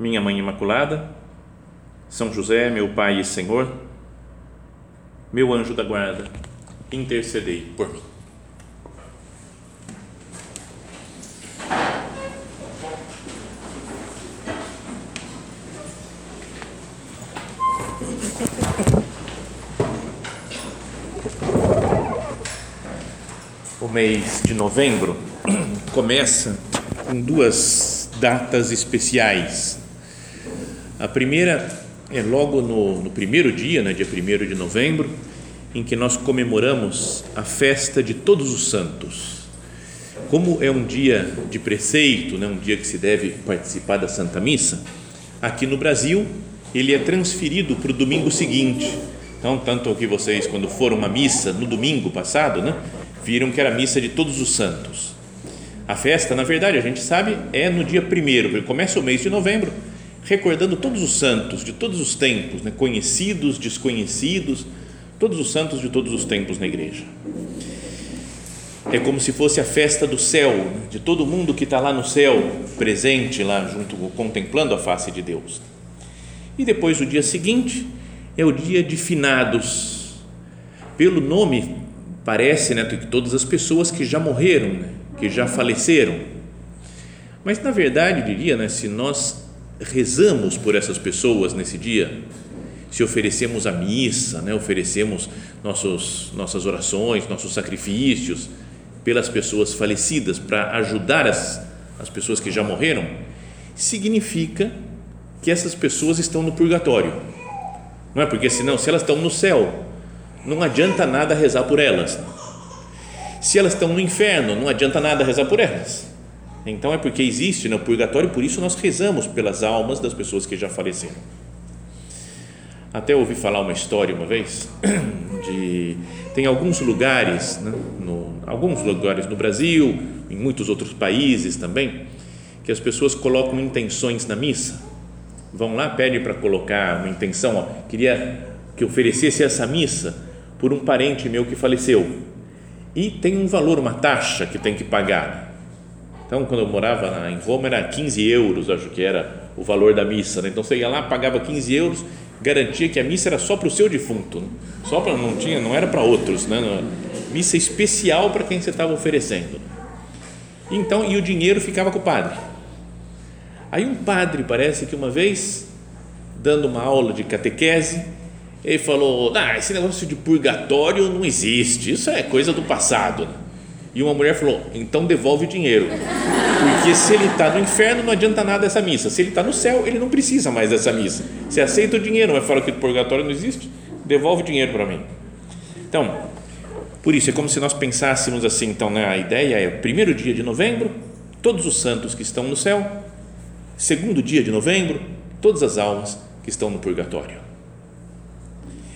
Minha Mãe Imaculada, São José, meu Pai e Senhor, meu anjo da guarda, intercedei por mim. O mês de novembro começa com duas datas especiais. A primeira é logo no, no primeiro dia, né, dia 1 de novembro, em que nós comemoramos a festa de Todos os Santos. Como é um dia de preceito, né, um dia que se deve participar da Santa Missa, aqui no Brasil ele é transferido para o domingo seguinte. Então, tanto que vocês, quando foram uma missa no domingo passado, né, viram que era a missa de todos os santos. A festa, na verdade, a gente sabe, é no dia primeiro, porque começa o mês de novembro, recordando todos os santos de todos os tempos, né, conhecidos, desconhecidos, todos os santos de todos os tempos na igreja. É como se fosse a festa do céu, né, de todo mundo que está lá no céu, presente lá junto, contemplando a face de Deus. E depois o dia seguinte é o dia de finados. Pelo nome parece, né, que todas as pessoas que já morreram, né, que já faleceram. Mas na verdade, diria, né, se nós rezamos por essas pessoas nesse dia, se oferecemos a missa, né, oferecemos nossos, nossas orações, nossos sacrifícios pelas pessoas falecidas para ajudar as, as pessoas que já morreram, significa que essas pessoas estão no purgatório. Não é porque senão, se elas estão no céu, não adianta nada rezar por elas. Se elas estão no inferno, não adianta nada rezar por elas. Então é porque existe no purgatório, por isso nós rezamos pelas almas das pessoas que já faleceram. Até ouvi falar uma história uma vez de tem alguns lugares, né, no, alguns lugares no Brasil, em muitos outros países também, que as pessoas colocam intenções na missa vão lá, pede para colocar uma intenção, ó, queria que oferecesse essa missa por um parente meu que faleceu. E tem um valor, uma taxa que tem que pagar. Então, quando eu morava em Roma, era 15 euros, acho que era o valor da missa. Né? Então, você ia lá, pagava 15 euros, garantia que a missa era só para o seu defunto, né? só para não tinha, não era para outros, né? missa especial para quem você estava oferecendo. Então, e o dinheiro ficava com o padre. Aí um padre, parece que uma vez, dando uma aula de catequese, ele falou: ah, esse negócio de purgatório não existe, isso é coisa do passado. E uma mulher falou: então devolve o dinheiro, porque se ele está no inferno não adianta nada essa missa, se ele está no céu ele não precisa mais dessa missa. Você aceita o dinheiro, mas fala que o purgatório não existe, devolve o dinheiro para mim. Então, por isso é como se nós pensássemos assim: então, né, a ideia é primeiro dia de novembro, todos os santos que estão no céu segundo dia de novembro, todas as almas que estão no purgatório.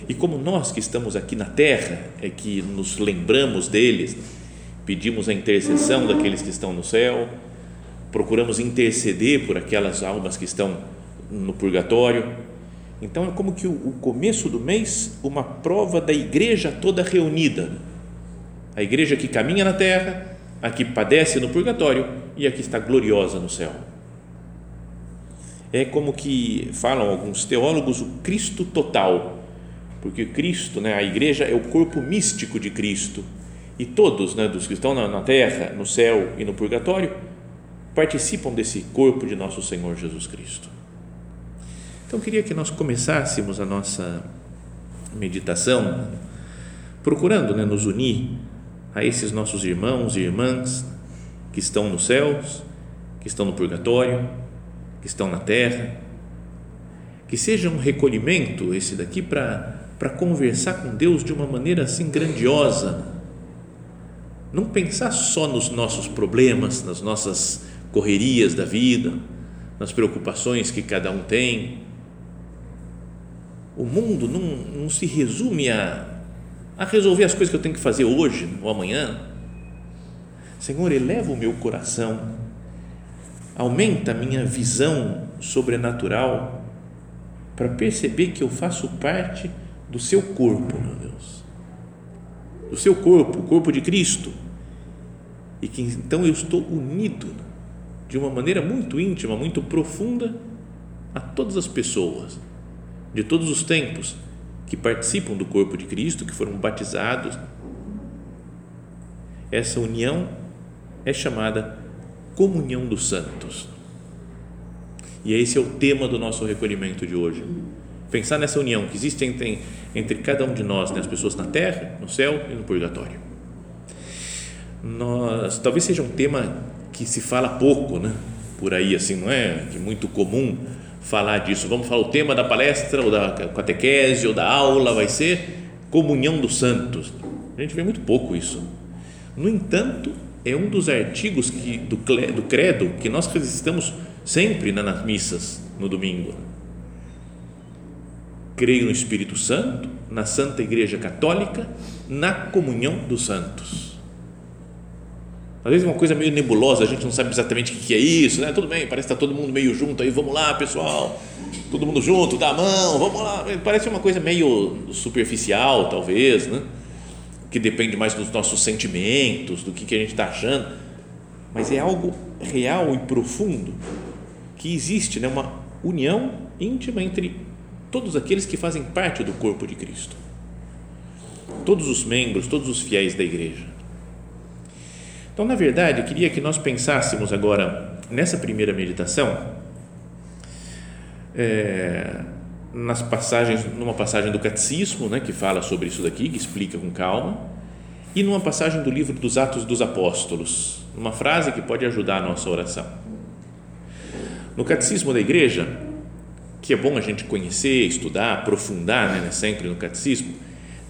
E como nós que estamos aqui na terra é que nos lembramos deles, pedimos a intercessão daqueles que estão no céu, procuramos interceder por aquelas almas que estão no purgatório. Então é como que o, começo do mês, uma prova da igreja toda reunida. A igreja que caminha na terra, a que padece no purgatório e a que está gloriosa no céu é como que falam alguns teólogos o Cristo total, porque Cristo, né, a igreja é o corpo místico de Cristo e todos, né, dos que estão na, na terra, no céu e no purgatório, participam desse corpo de nosso Senhor Jesus Cristo. Então, queria que nós começássemos a nossa meditação procurando né, nos unir a esses nossos irmãos e irmãs que estão nos céus, que estão no purgatório que estão na terra. Que seja um recolhimento esse daqui para conversar com Deus de uma maneira assim grandiosa. Não pensar só nos nossos problemas, nas nossas correrias da vida, nas preocupações que cada um tem. O mundo não, não se resume a, a resolver as coisas que eu tenho que fazer hoje ou amanhã. Senhor, eleva o meu coração, aumenta a minha visão sobrenatural para perceber que eu faço parte do seu corpo, meu Deus, do seu corpo, o corpo de Cristo, e que então eu estou unido de uma maneira muito íntima, muito profunda a todas as pessoas de todos os tempos que participam do corpo de Cristo, que foram batizados. Essa união é chamada comunhão dos santos. E esse é o tema do nosso recolhimento de hoje. Pensar nessa união que existe entre, entre cada um de nós, né, as pessoas na terra, no céu e no purgatório. Nós, talvez seja um tema que se fala pouco, né? Por aí, assim, não é? Que muito comum falar disso. Vamos falar o tema da palestra, ou da catequese, ou da aula, vai ser comunhão dos santos. A gente vê muito pouco isso. No entanto, é um dos artigos que, do, do credo que nós resistamos sempre nas missas no domingo. Creio no Espírito Santo, na Santa Igreja Católica, na comunhão dos santos. Às vezes uma coisa meio nebulosa, a gente não sabe exatamente o que é isso, né? Tudo bem, parece que está todo mundo meio junto aí, vamos lá, pessoal, todo mundo junto, dá a mão, vamos lá. Parece uma coisa meio superficial, talvez, né? Que depende mais dos nossos sentimentos, do que, que a gente está achando, mas é algo real e profundo que existe, né? Uma união íntima entre todos aqueles que fazem parte do corpo de Cristo, todos os membros, todos os fiéis da igreja. Então, na verdade, eu queria que nós pensássemos agora nessa primeira meditação é, nas passagens, numa passagem do Catecismo, né, que fala sobre isso daqui, que explica com calma, e numa passagem do livro dos Atos dos Apóstolos, uma frase que pode ajudar a nossa oração. No Catecismo da Igreja, que é bom a gente conhecer, estudar, aprofundar, né, sempre no Catecismo,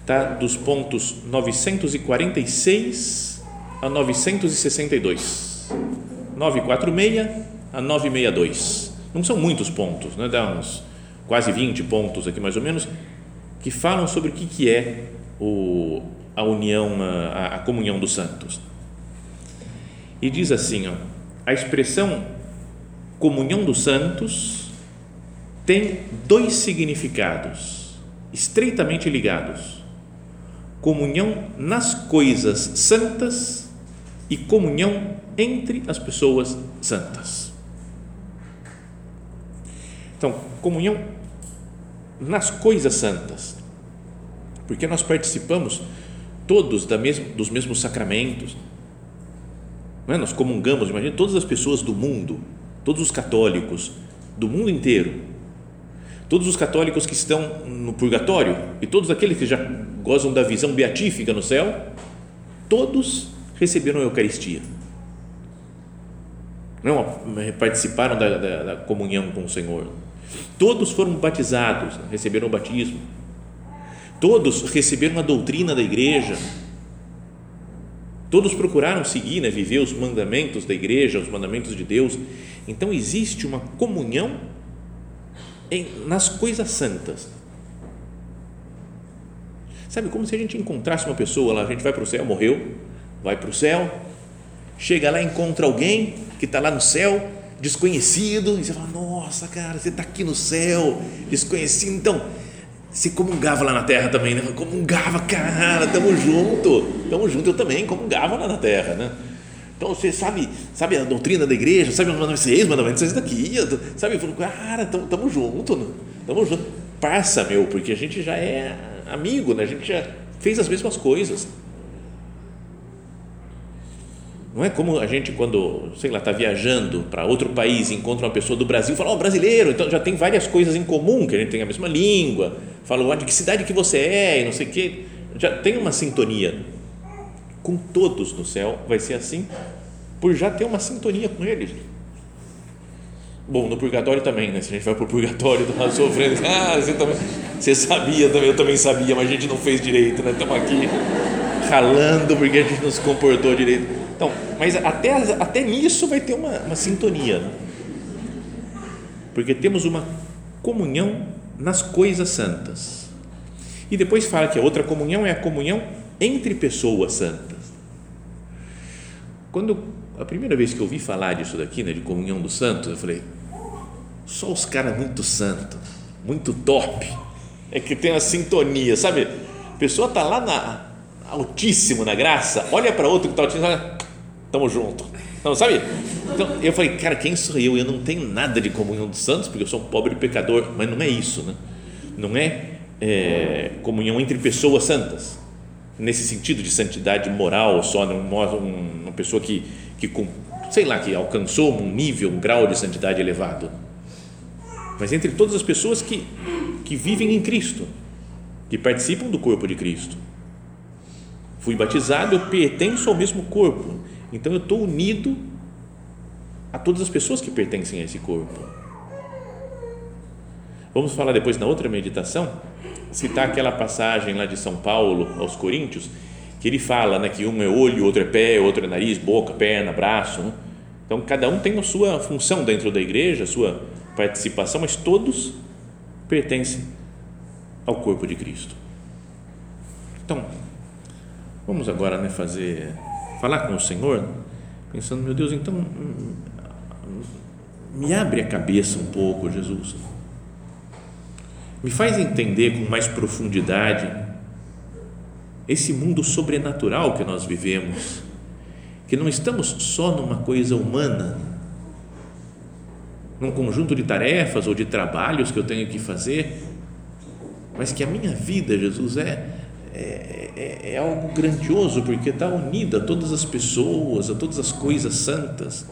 está dos pontos 946 a 962. 946 a 962. Não são muitos pontos, né? dá uns quase 20 pontos aqui mais ou menos, que falam sobre o que, que é o, a união, a, a comunhão dos santos. E diz assim, ó, a expressão comunhão dos santos tem dois significados estreitamente ligados: comunhão nas coisas santas e comunhão entre as pessoas santas. Então, comunhão nas coisas santas, porque nós participamos todos mesma, dos mesmos sacramentos, é? nós comungamos, imagina todas as pessoas do mundo, todos os católicos do mundo inteiro, todos os católicos que estão no purgatório e todos aqueles que já gozam da visão beatífica no céu, todos receberam a Eucaristia. Não participaram da, da, da comunhão com o Senhor. Todos foram batizados, receberam o batismo. Todos receberam a doutrina da igreja. Todos procuraram seguir, né, viver os mandamentos da igreja, os mandamentos de Deus. Então existe uma comunhão em, nas coisas santas. Sabe, como se a gente encontrasse uma pessoa lá, a gente vai para o céu, morreu, vai para o céu, chega lá, encontra alguém que está lá no céu, desconhecido, e você fala: Nossa, cara, você está aqui no céu, desconhecido. Então, você comungava lá na terra também, né? Comungava, cara, tamo junto, tamo junto. Eu também comungava lá na terra, né? Então você sabe, sabe a doutrina da igreja, sabe os mandamentos, seis mandamentos, daqui, sabe? Falou, cara, tamo, tamo junto, né? tamo junto. Parça, meu, porque a gente já é amigo, né? A gente já fez as mesmas coisas. Não é como a gente, quando, sei lá, está viajando para outro país, encontra uma pessoa do Brasil, fala, ó, oh, brasileiro, então já tem várias coisas em comum, que a gente tem a mesma língua, fala, oh, de que cidade que você é, e não sei o quê, já tem uma sintonia. Com todos no céu vai ser assim, por já ter uma sintonia com eles. Bom, no purgatório também, né? Se a gente vai para o purgatório, está sofrendo, ah, você, também, você sabia também, eu também sabia, mas a gente não fez direito, né? Estamos aqui ralando porque a gente não se comportou direito então, mas até, até nisso vai ter uma, uma sintonia. Né? porque temos uma comunhão nas coisas santas. E depois fala que a outra comunhão é a comunhão entre pessoas santas. Quando a primeira vez que eu ouvi falar disso daqui, né, de comunhão dos santos, eu falei, só os caras muito santos, muito top, é que tem a sintonia, sabe? A pessoa tá lá na altíssimo na graça, olha para outro que está altíssimo, tamo junto. Não, sabe? Então, eu falei, cara, quem sou eu? Eu não tenho nada de comunhão dos santos, porque eu sou um pobre pecador, mas não é isso, né? Não é, é comunhão entre pessoas santas, nesse sentido de santidade moral só, uma pessoa que, que, sei lá, que alcançou um nível, um grau de santidade elevado, mas entre todas as pessoas que, que vivem em Cristo, que participam do corpo de Cristo. Fui batizado, eu pertenço ao mesmo corpo, então eu estou unido a todas as pessoas que pertencem a esse corpo. Vamos falar depois na outra meditação, citar aquela passagem lá de São Paulo aos Coríntios, que ele fala né, que um é olho, outro é pé, outro é nariz, boca, perna, braço. Né? Então cada um tem a sua função dentro da igreja, a sua participação, mas todos pertencem ao corpo de Cristo. Então, vamos agora né, fazer, falar com o Senhor, pensando, meu Deus, então me abre a cabeça um pouco, Jesus. Me faz entender com mais profundidade esse mundo sobrenatural que nós vivemos, que não estamos só numa coisa humana, num conjunto de tarefas ou de trabalhos que eu tenho que fazer, mas que a minha vida, Jesus, é, é, é, é algo grandioso, porque está unida a todas as pessoas, a todas as coisas santas.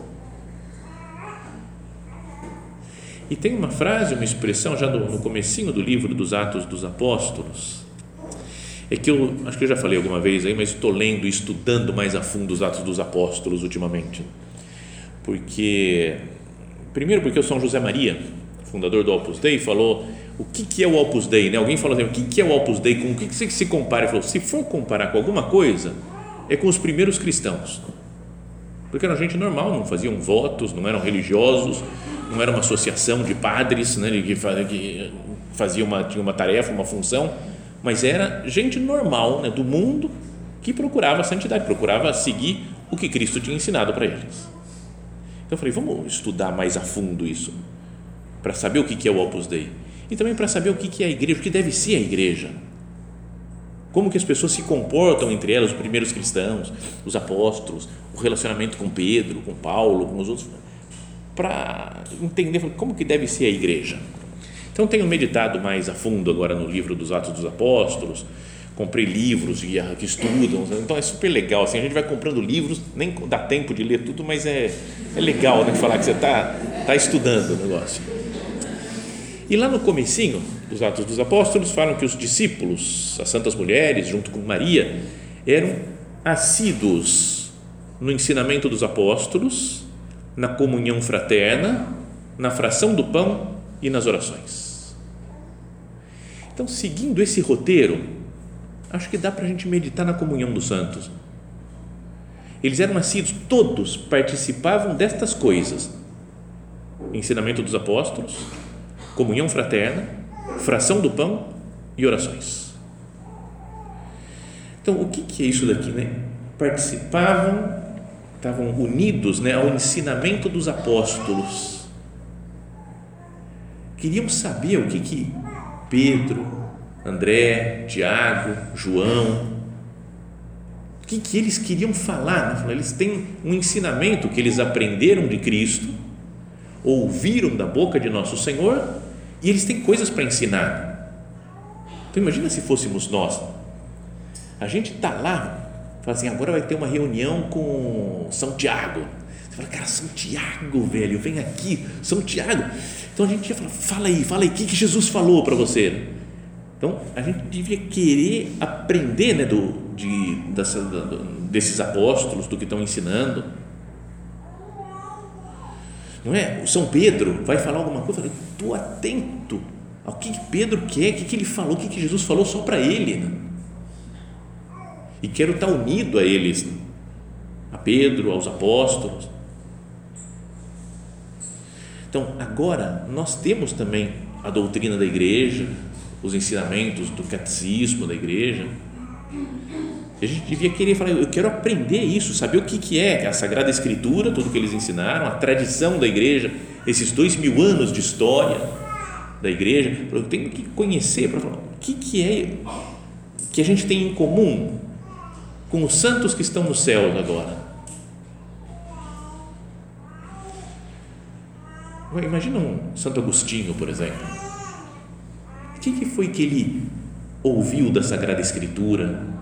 E tem uma frase, uma expressão já no, no comecinho do livro dos Atos dos Apóstolos, é que eu acho que eu já falei alguma vez aí, mas estou lendo estudando mais a fundo os Atos dos Apóstolos ultimamente, porque primeiro porque o São José Maria, fundador do Opus Dei, falou o que, que é o Opus Dei, né? Alguém falou assim, o que, que é o Opus Dei, com o que, que se compara? Ele falou, se for comparar com alguma coisa, é com os primeiros cristãos, porque era gente normal, não faziam votos, não eram religiosos, não era uma associação de padres, né? Que fazia uma tinha uma tarefa, uma função, mas era gente normal, né? Do mundo que procurava a santidade, procurava seguir o que Cristo tinha ensinado para eles. Então eu falei, vamos estudar mais a fundo isso, para saber o que é o Opus Dei e também para saber o que é a igreja, o que deve ser a igreja. Como que as pessoas se comportam entre elas, os primeiros cristãos, os apóstolos, o relacionamento com Pedro, com Paulo, com os outros, para entender como que deve ser a igreja. Então tenho meditado mais a fundo agora no livro dos Atos dos Apóstolos, comprei livros que estudam, então é super legal, assim, a gente vai comprando livros, nem dá tempo de ler tudo, mas é, é legal né, falar que você está tá estudando o negócio. E lá no comecinho dos Atos dos Apóstolos falam que os discípulos, as santas mulheres, junto com Maria, eram assíduos no ensinamento dos apóstolos, na comunhão fraterna, na fração do pão e nas orações. Então, seguindo esse roteiro, acho que dá para a gente meditar na comunhão dos santos. Eles eram assíduos, todos participavam destas coisas: ensinamento dos apóstolos, comunhão fraterna, fração do pão e orações. Então, o que, é isso daqui, né? Participavam, estavam unidos né, ao ensinamento dos apóstolos. Queriam saber o que, que Pedro, André, Tiago, João, o que, que eles queriam falar. Né? Eles têm um ensinamento que eles aprenderam de Cristo, ouviram da boca de nosso Senhor e eles têm coisas para ensinar. Então imagina se fôssemos nós. A gente está lá, fala assim, agora vai ter uma reunião com São Tiago. Você fala, cara, São Tiago, velho, vem aqui, São Tiago. Então a gente ia falar, fala aí, fala aí, o que, que Jesus falou para você? Então a gente devia querer aprender né, do, de, dessa, desses apóstolos, do que estão ensinando não é? O São Pedro vai falar alguma coisa, estou atento ao que Pedro quer, o que ele falou, o que Jesus falou só para ele. Né? E quero estar unido a eles, né? a Pedro, aos apóstolos. Então, agora nós temos também a doutrina da igreja, os ensinamentos do catecismo da igreja. A gente devia querer falar, eu quero aprender isso, saber o que, que é a Sagrada Escritura, tudo que eles ensinaram, a tradição da igreja, esses dois mil anos de história da igreja. Eu tenho que conhecer para falar o que, que é que a gente tem em comum com os santos que estão no céu agora. Imagina um Santo Agostinho, por exemplo. O que, que foi que ele ouviu da Sagrada Escritura,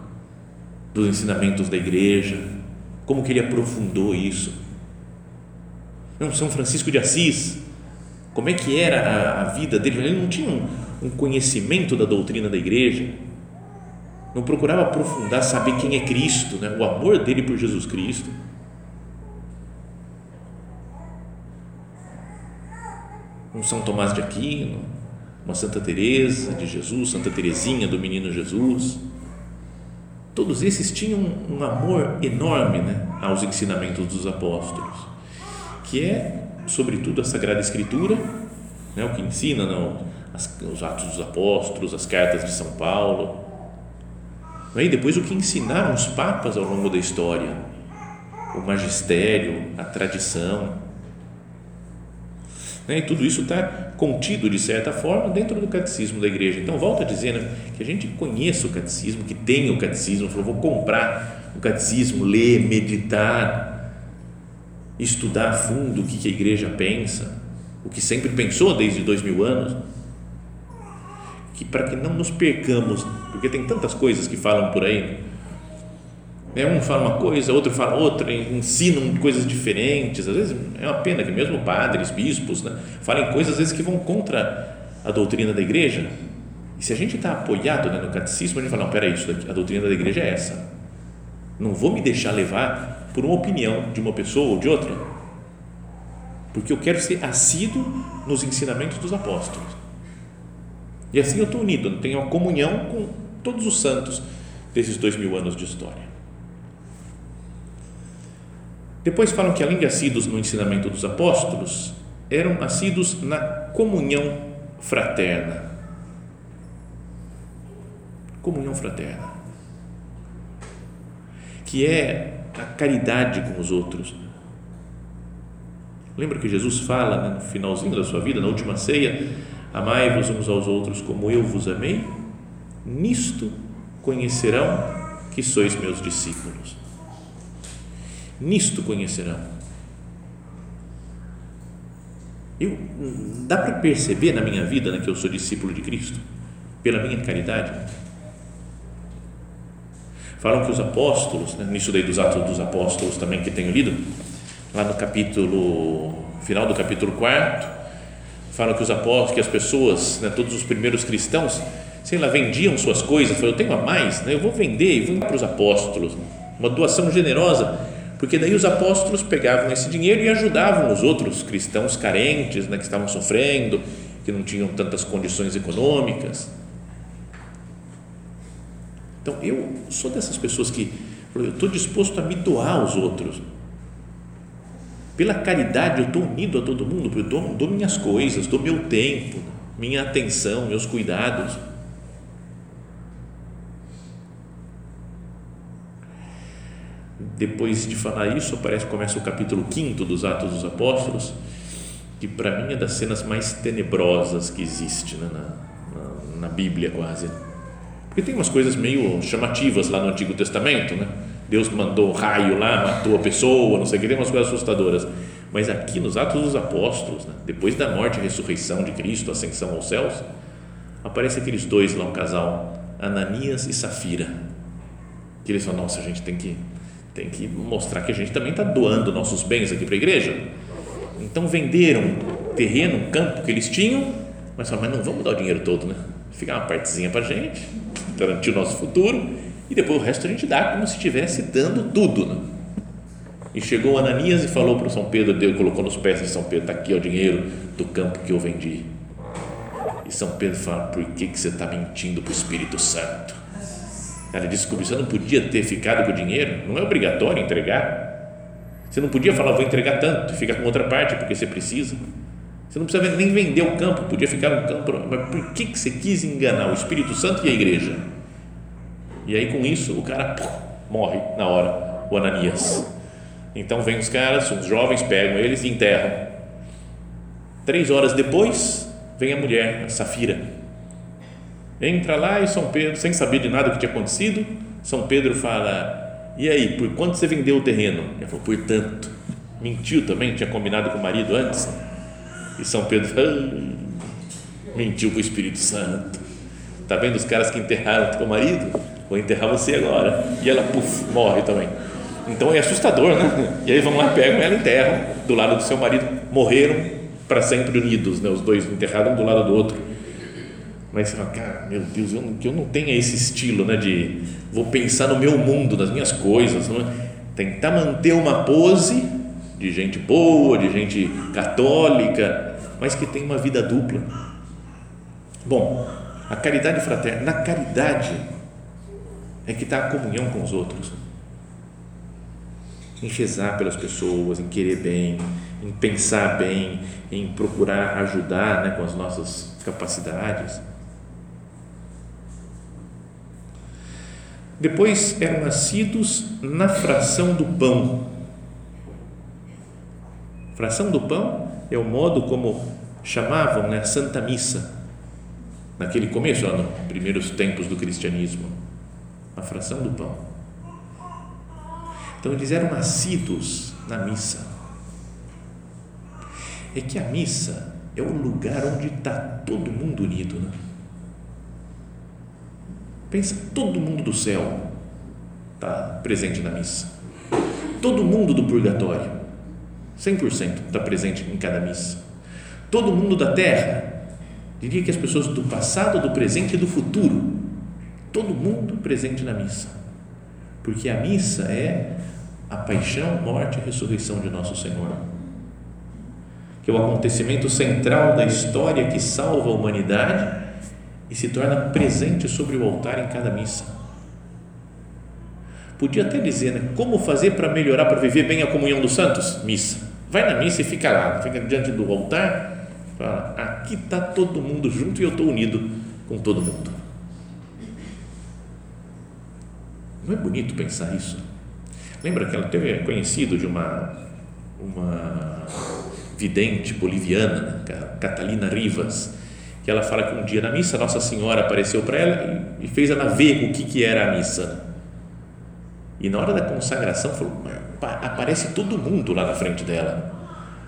dos ensinamentos da igreja, como que ele aprofundou isso? Não, São Francisco de Assis, como é que era a, a vida dele? Ele não tinha um, um conhecimento da doutrina da igreja, não procurava aprofundar, saber quem é Cristo, né? o amor dele por Jesus Cristo. Um São Tomás de Aquino, uma Santa Teresa de Jesus, Santa Teresinha do Menino Jesus. Todos esses tinham um amor enorme né, aos ensinamentos dos apóstolos, que é, sobretudo, a Sagrada Escritura, né, o que ensina não, as, os Atos dos Apóstolos, as cartas de São Paulo, e depois o que ensinaram os papas ao longo da história, o magistério, a tradição. Né? E tudo isso está contido, de certa forma, dentro do catecismo da igreja. Então, volto a dizer né, que a gente conheça o catecismo, que tenha o catecismo, eu vou comprar o catecismo, ler, meditar, estudar a fundo o que, que a igreja pensa, o que sempre pensou desde dois mil anos que para que não nos percamos, porque tem tantas coisas que falam por aí, né? um fala uma coisa, outro fala outra, ensinam coisas diferentes, às vezes é uma pena que mesmo padres, bispos, né? falem coisas às vezes que vão contra a doutrina da igreja, e se a gente está apoiado né, no catecismo, a gente fala, não, peraí, isso daqui, a doutrina da igreja é essa, não vou me deixar levar por uma opinião de uma pessoa ou de outra, porque eu quero ser assíduo nos ensinamentos dos apóstolos, e assim eu estou unido, tenho uma comunhão com todos os santos desses dois mil anos de história. Depois falam que, além de assíduos no ensinamento dos apóstolos, eram assíduos na comunhão fraterna. Comunhão fraterna. Que é a caridade com os outros. Lembra que Jesus fala né, no finalzinho da sua vida, na última ceia, Amai-vos uns aos outros como eu vos amei, nisto conhecerão que sois meus discípulos. Nisto conhecerão. Eu, dá para perceber na minha vida né, que eu sou discípulo de Cristo? Pela minha caridade? Falam que os apóstolos, né, nisso daí dos Atos dos Apóstolos também que tenho lido, lá no capítulo, final do capítulo 4, falam que os apóstolos, que as pessoas, né, todos os primeiros cristãos, sei lá, vendiam suas coisas, falaram, eu tenho a mais, né, eu vou vender e vou para os apóstolos, uma doação generosa, porque daí os apóstolos pegavam esse dinheiro e ajudavam os outros cristãos carentes, né, que estavam sofrendo, que não tinham tantas condições econômicas. Então, eu sou dessas pessoas que eu estou disposto a me doar aos outros, pela caridade, eu estou unido a todo mundo, eu dou, dou minhas coisas, dou meu tempo, minha atenção, meus cuidados. Depois de falar isso, aparece, começa o capítulo 5 dos Atos dos Apóstolos, que para mim é das cenas mais tenebrosas que existe né, na, na, na Bíblia, quase. Porque tem umas coisas meio chamativas lá no Antigo Testamento, né? Deus mandou raio lá, matou a pessoa, não sei o que, tem umas coisas assustadoras. Mas aqui nos Atos dos Apóstolos, né, depois da morte e ressurreição de Cristo, ascensão aos céus, aparece aqueles dois lá, um casal, Ananias e Safira, que eles falam, nossa, a gente tem que, tem que mostrar que a gente também está doando nossos bens aqui para a igreja. Então venderam terreno, um campo que eles tinham, mas falaram, mas não vamos dar o dinheiro todo, né? Ficar uma partezinha para a gente, garantir o nosso futuro e depois o resto a gente dá como se estivesse dando tudo. Né? E chegou Ananias e falou para São Pedro, Deus colocou nos pés de São Pedro, está aqui o dinheiro do campo que eu vendi. E São Pedro fala, por que, que você está mentindo para o Espírito Santo? Ela descobriu, você não podia ter ficado com o dinheiro, não é obrigatório entregar. Você não podia falar, vou entregar tanto e ficar com outra parte porque você precisa. Você não precisa nem vender o campo, podia ficar no campo, mas por que, que você quis enganar o Espírito Santo e a igreja? E aí com isso o cara pô, morre na hora, o Ananias. Então vem os caras, os jovens pegam eles e enterram. Três horas depois vem a mulher, a Safira. Entra lá e São Pedro, sem saber de nada o que tinha acontecido, São Pedro fala: E aí, por quanto você vendeu o terreno? Ele falou: Por tanto. Mentiu também, tinha combinado com o marido antes. E São Pedro ah, mentiu com o Espírito Santo. Tá vendo os caras que enterraram teu marido? Vou enterrar você agora. E ela, puf, morre também. Então é assustador, né? E aí vão lá, pegam ela enterram do lado do seu marido. Morreram para sempre unidos, né? Os dois enterraram um do lado do outro. Mas você fala, cara, meu Deus, eu não, que eu não tenha esse estilo, né? De vou pensar no meu mundo, nas minhas coisas, não é? tentar manter uma pose de gente boa, de gente católica, mas que tem uma vida dupla. Bom, a caridade fraterna, na caridade é que está a comunhão com os outros. Em rezar pelas pessoas, em querer bem, em pensar bem, em procurar ajudar né, com as nossas capacidades. Depois eram nascidos na fração do pão. Fração do pão é o modo como chamavam né, a Santa Missa, naquele começo, lá nos primeiros tempos do cristianismo. A fração do pão. Então eles eram nascidos na missa. É que a missa é o lugar onde está todo mundo unido. Né? Pensa, todo mundo do céu está presente na missa. Todo mundo do purgatório, 100% está presente em cada missa. Todo mundo da terra, diria que as pessoas do passado, do presente e do futuro, todo mundo presente na missa. Porque a missa é a paixão, morte e ressurreição de nosso Senhor. Que é o acontecimento central da história que salva a humanidade e se torna presente sobre o altar em cada missa. Podia até dizer, né, como fazer para melhorar, para viver bem a comunhão dos santos? Missa. Vai na missa e fica lá, fica diante do altar, fala, aqui está todo mundo junto e eu estou unido com todo mundo. Não é bonito pensar isso? Lembra que ela teve conhecido de uma, uma vidente boliviana, né, Catalina Rivas, que ela fala que um dia na missa Nossa Senhora apareceu para ela e fez ela ver o que, que era a missa. E na hora da consagração falou, aparece todo mundo lá na frente dela.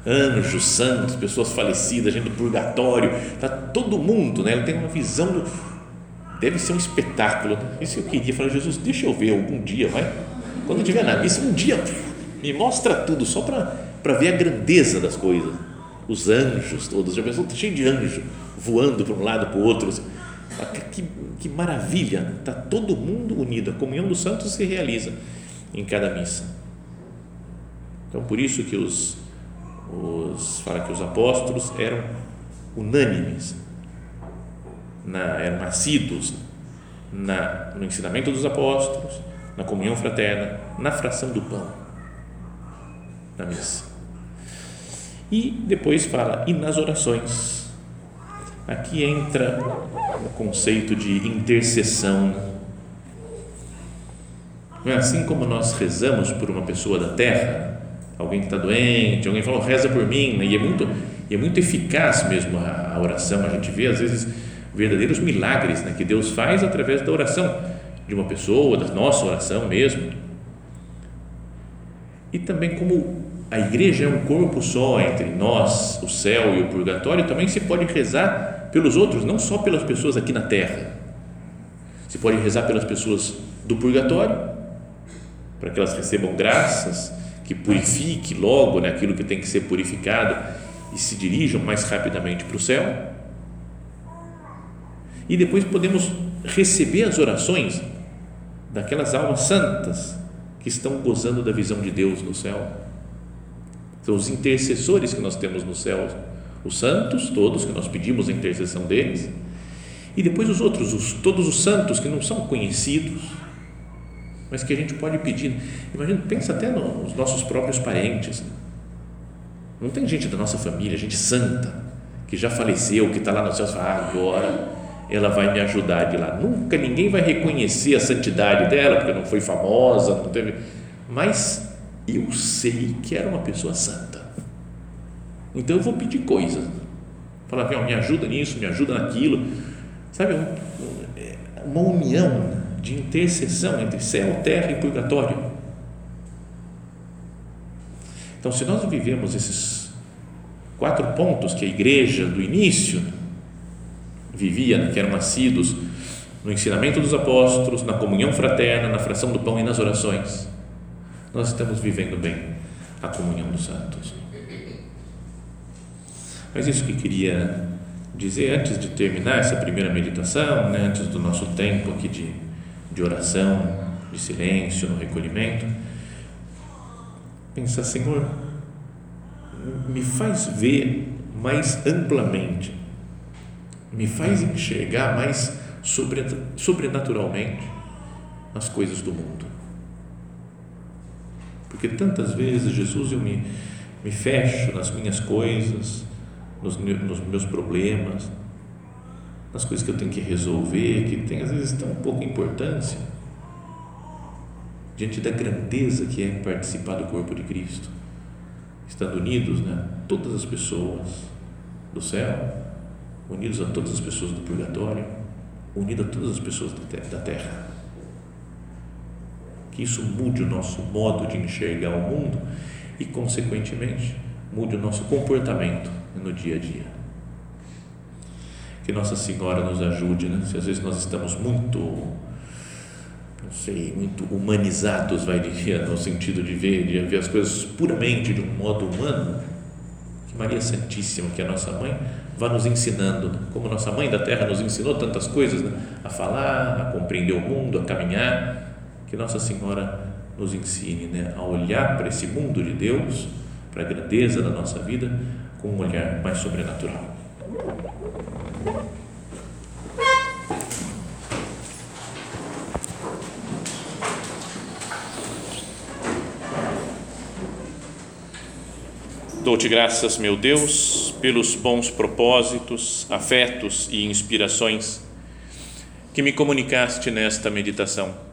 Anjos, santos, pessoas falecidas, gente do purgatório, tá todo mundo, né? Ela tem uma visão do, deve ser um espetáculo. Isso eu queria, falar, Jesus, deixa eu ver algum dia, vai. Quando eu estiver na missa, um dia me mostra tudo, só para ver a grandeza das coisas. Os anjos todos, já pensou, cheio de anjo voando para um lado para o outro. Que, que maravilha! Está todo mundo unido. A comunhão dos santos se realiza em cada missa. Então, por isso que os, os fala que os apóstolos eram unânimes, na, eram nascidos na, no ensinamento dos apóstolos, na comunhão fraterna, na fração do pão, na missa. E depois fala, e nas orações Aqui entra o conceito de intercessão. É assim como nós rezamos por uma pessoa da terra, alguém que está doente, alguém fala, reza por mim, né? e é muito, é muito eficaz mesmo a, a, oração. A gente vê às vezes verdadeiros milagres né, que Deus faz através da oração de uma pessoa, da nossa oração mesmo. E também como a igreja é um corpo só entre nós, o céu e o purgatório, também se pode rezar pelos outros, não só pelas pessoas aqui na terra. Se pode rezar pelas pessoas do purgatório, para que elas recebam graças, que purifique logo né, aquilo que tem que ser purificado e se dirijam mais rapidamente para o céu. E depois podemos receber as orações daquelas almas santas que estão gozando da visão de Deus no céu são os intercessores que nós temos no céu, os santos, todos que nós pedimos a intercessão deles, e depois os outros, os, todos os santos que não são conhecidos, mas que a gente pode pedir. Imagina, pensa até nos nossos próprios parentes. Não tem gente da nossa família, gente santa, que já faleceu, que está lá no céu, ah, agora ela vai me ajudar de lá. Nunca ninguém vai reconhecer a santidade dela, porque não foi famosa, não teve. Mas eu sei que era uma pessoa santa. Então eu vou pedir coisas. Falar, me ajuda nisso, me ajuda naquilo. Sabe, uma união de intercessão entre céu, terra e purgatório. Então, se nós vivemos esses quatro pontos que a igreja do início vivia, que eram nascidos no ensinamento dos apóstolos, na comunhão fraterna, na fração do pão e nas orações, nós estamos vivendo bem a comunhão dos santos. Mas isso que queria dizer antes de terminar essa primeira meditação, né, antes do nosso tempo aqui de, de oração, de silêncio, no recolhimento, pensar, Senhor, me faz ver mais amplamente, me faz enxergar mais sobrenaturalmente as coisas do mundo. Porque tantas vezes, Jesus, eu me, me fecho nas minhas coisas, nos, nos meus problemas, nas coisas que eu tenho que resolver, que tem às vezes tão pouca importância, diante da grandeza que é participar do corpo de Cristo, estando unidos, né, todas as pessoas do céu, unidos a todas as pessoas do purgatório, unidos a todas as pessoas da terra. Que isso mude o nosso modo de enxergar o mundo e, consequentemente, mude o nosso comportamento no dia a dia. Que Nossa Senhora nos ajude, né? se às vezes nós estamos muito, não sei, muito humanizados, vai dizer, no sentido de ver, de ver as coisas puramente de um modo humano, que Maria Santíssima, que é a nossa mãe, vá nos ensinando, né? como nossa mãe da terra nos ensinou tantas coisas, né? a falar, a compreender o mundo, a caminhar, que Nossa Senhora nos ensine né? a olhar para esse mundo de Deus, para a grandeza da nossa vida, com um olhar mais sobrenatural. Dou-te graças, meu Deus, pelos bons propósitos, afetos e inspirações que me comunicaste nesta meditação.